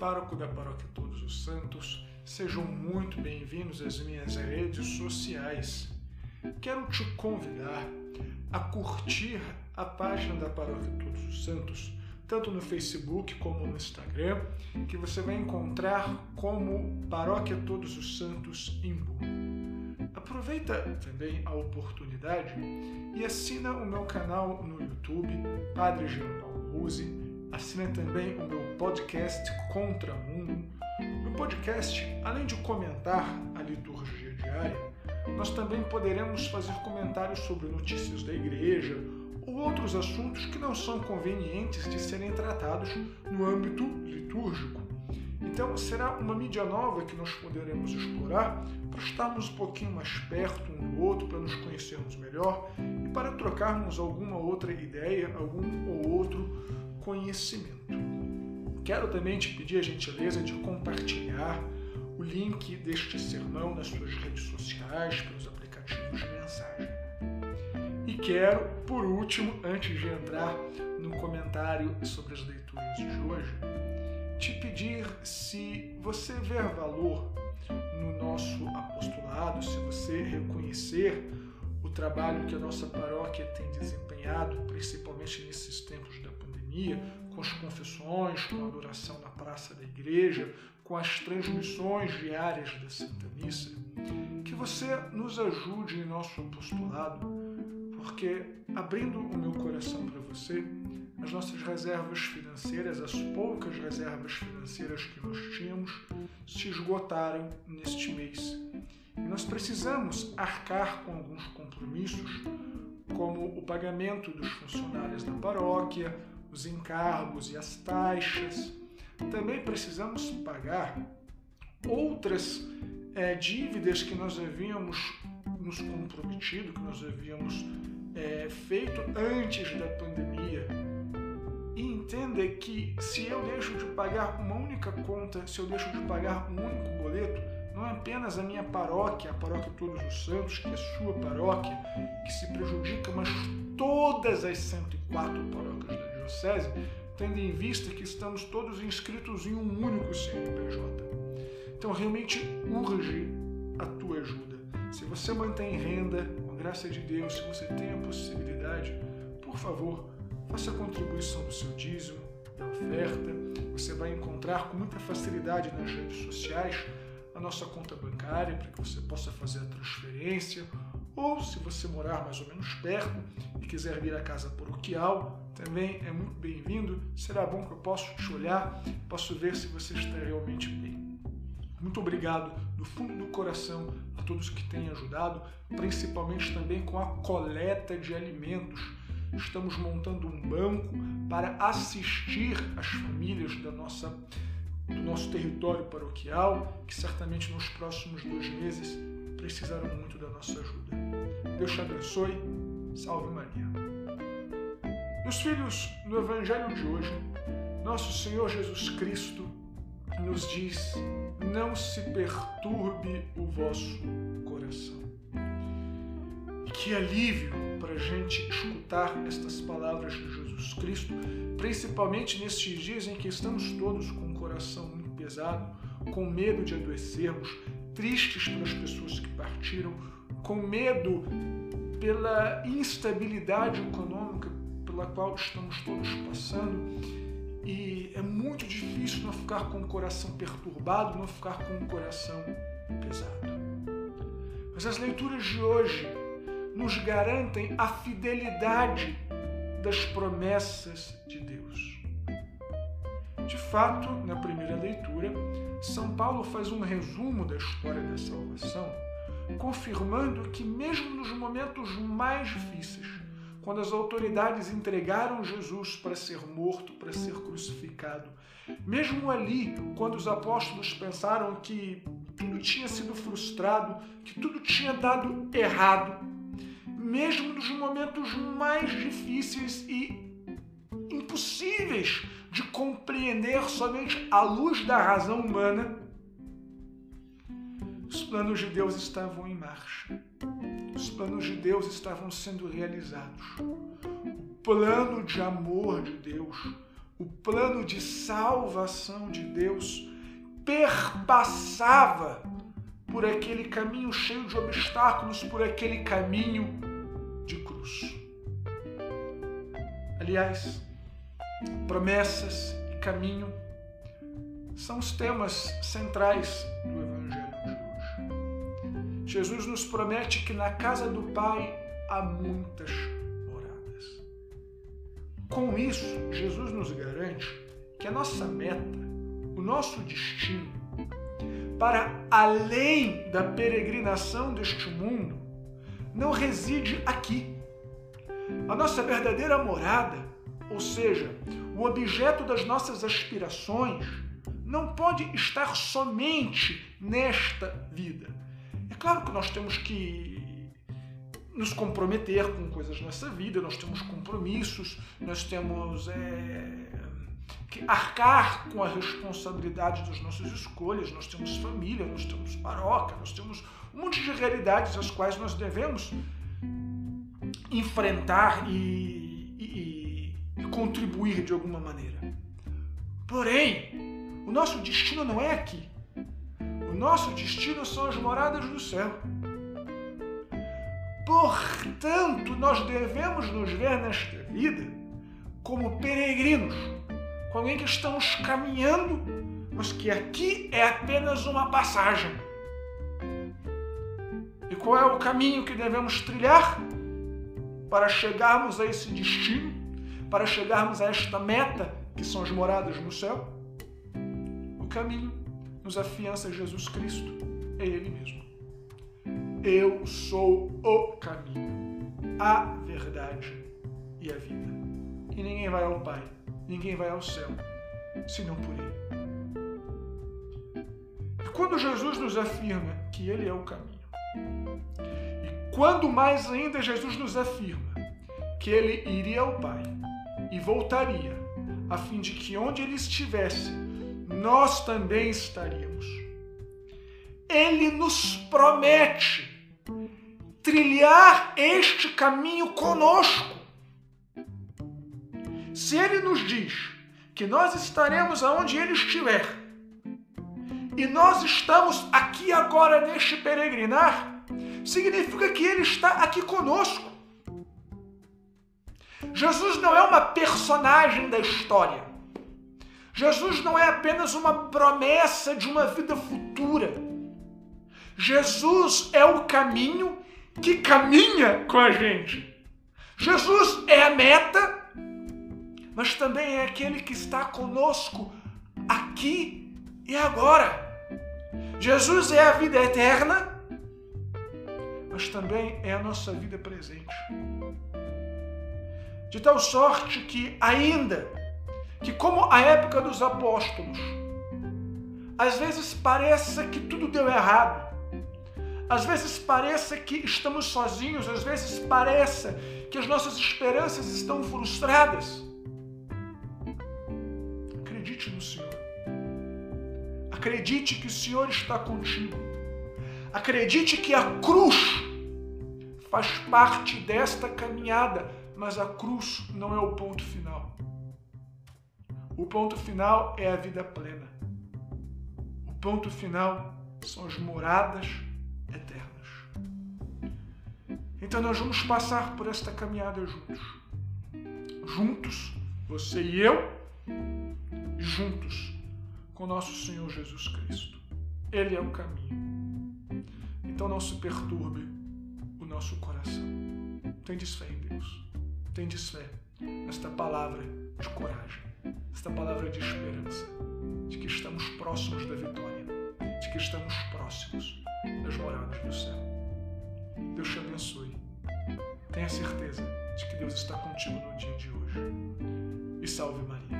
pároco da Paróquia Todos os Santos. Sejam muito bem-vindos às minhas redes sociais. Quero te convidar a curtir a página da Paróquia Todos os Santos, tanto no Facebook como no Instagram, que você vai encontrar como Paróquia Todos os Santos Imbu. Aproveita também a oportunidade e assina o meu canal no YouTube, Padre Jean Paulo Ruse Assine também o meu podcast Contra Mundo. No podcast, além de comentar a liturgia diária, nós também poderemos fazer comentários sobre notícias da igreja ou outros assuntos que não são convenientes de serem tratados no âmbito litúrgico. Então, será uma mídia nova que nós poderemos explorar para estarmos um pouquinho mais perto um do outro, para nos conhecermos melhor e para trocarmos alguma outra ideia, algum ou outro conhecimento. Quero também te pedir a gentileza de compartilhar o link deste sermão nas suas redes sociais, pelos aplicativos de mensagem. E quero, por último, antes de entrar no comentário sobre as leituras de hoje, te pedir se você ver valor no nosso apostolado, se você reconhecer o trabalho que a nossa paróquia tem desempenhado, principalmente nesses tempos com as confissões, com a adoração na praça da igreja, com as transmissões diárias da Santa Missa, que você nos ajude em nosso apostolado, porque abrindo o meu coração para você, as nossas reservas financeiras, as poucas reservas financeiras que nós tínhamos, se esgotaram neste mês. E nós precisamos arcar com alguns compromissos, como o pagamento dos funcionários da paróquia, os encargos e as taxas. Também precisamos pagar outras é, dívidas que nós havíamos nos comprometido, que nós havíamos é, feito antes da pandemia. E entenda que se eu deixo de pagar uma única conta, se eu deixo de pagar um único boleto, não é apenas a minha paróquia, a paróquia Todos os Santos, que é a sua paróquia, que se prejudica, mas todas as 104 paróquias da Diocese, tendo em vista que estamos todos inscritos em um único CNPJ. Então, realmente urge a tua ajuda. Se você mantém renda, com a graça de Deus, se você tem a possibilidade, por favor, faça a contribuição do seu dízimo, da oferta. Você vai encontrar com muita facilidade nas redes sociais a nossa conta bancária para que você possa fazer a transferência. Ou, se você morar mais ou menos perto e quiser vir à casa paroquial, também é muito bem-vindo. Será bom que eu possa te olhar, posso ver se você está realmente bem. Muito obrigado do fundo do coração a todos que têm ajudado, principalmente também com a coleta de alimentos. Estamos montando um banco para assistir as famílias da nossa do nosso território paroquial, que certamente nos próximos dois meses precisaram muito da nossa ajuda. Deus te abençoe. Salve Maria. Meus filhos, no Evangelho de hoje, nosso Senhor Jesus Cristo nos diz: não se perturbe o vosso coração. E que alívio para a gente escutar estas palavras de Jesus Cristo, principalmente nestes dias em que estamos todos com coração muito pesado, com medo de adoecermos, tristes pelas pessoas que partiram, com medo pela instabilidade econômica pela qual estamos todos passando. E é muito difícil não ficar com o coração perturbado, não ficar com o coração pesado. Mas as leituras de hoje nos garantem a fidelidade das promessas de Deus. De fato, na primeira leitura, São Paulo faz um resumo da história da salvação, confirmando que, mesmo nos momentos mais difíceis, quando as autoridades entregaram Jesus para ser morto, para ser crucificado, mesmo ali, quando os apóstolos pensaram que tudo tinha sido frustrado, que tudo tinha dado errado, mesmo nos momentos mais difíceis e impossíveis compreender somente à luz da razão humana, os planos de Deus estavam em marcha. Os planos de Deus estavam sendo realizados. O plano de amor de Deus, o plano de salvação de Deus perpassava por aquele caminho cheio de obstáculos, por aquele caminho de cruz. Aliás, promessas caminho são os temas centrais do Evangelho de hoje. Jesus nos promete que na casa do Pai há muitas moradas. Com isso, Jesus nos garante que a nossa meta, o nosso destino, para além da peregrinação deste mundo, não reside aqui. A nossa verdadeira morada, ou seja, o objeto das nossas aspirações, não pode estar somente nesta vida. É claro que nós temos que nos comprometer com coisas nessa vida, nós temos compromissos, nós temos é, que arcar com a responsabilidade das nossas escolhas, nós temos família, nós temos paróquia, nós temos um monte de realidades às quais nós devemos enfrentar e contribuir de alguma maneira. Porém, o nosso destino não é aqui. O nosso destino são as moradas do céu. Portanto, nós devemos nos ver nesta vida como peregrinos, com alguém que estamos caminhando, mas que aqui é apenas uma passagem. E qual é o caminho que devemos trilhar para chegarmos a esse destino, para chegarmos a esta meta que são as moradas no céu? caminho nos afiança Jesus Cristo, é Ele mesmo. Eu sou o caminho, a verdade e a vida. E ninguém vai ao Pai, ninguém vai ao céu, senão por Ele. E quando Jesus nos afirma que Ele é o caminho, e quando mais ainda Jesus nos afirma que Ele iria ao Pai e voltaria, a fim de que onde Ele estivesse, nós também estaríamos. Ele nos promete trilhar este caminho conosco. Se ele nos diz que nós estaremos aonde ele estiver, e nós estamos aqui agora neste peregrinar, significa que ele está aqui conosco. Jesus não é uma personagem da história. Jesus não é apenas uma promessa de uma vida futura. Jesus é o caminho que caminha com a gente. Jesus é a meta, mas também é aquele que está conosco aqui e agora. Jesus é a vida eterna, mas também é a nossa vida presente. De tal sorte que, ainda que, como a época dos apóstolos, às vezes pareça que tudo deu errado, às vezes pareça que estamos sozinhos, às vezes pareça que as nossas esperanças estão frustradas. Acredite no Senhor. Acredite que o Senhor está contigo. Acredite que a cruz faz parte desta caminhada, mas a cruz não é o ponto final. O ponto final é a vida plena. O ponto final são as moradas eternas. Então nós vamos passar por esta caminhada juntos. Juntos, você e eu, juntos com nosso Senhor Jesus Cristo. Ele é o caminho. Então não se perturbe o nosso coração. Tendes fé em Deus. Tendes fé nesta palavra de coragem esta palavra de esperança, de que estamos próximos da vitória, de que estamos próximos das moradas do céu. Deus te abençoe. Tenha certeza de que Deus está contigo no dia de hoje. E salve Maria.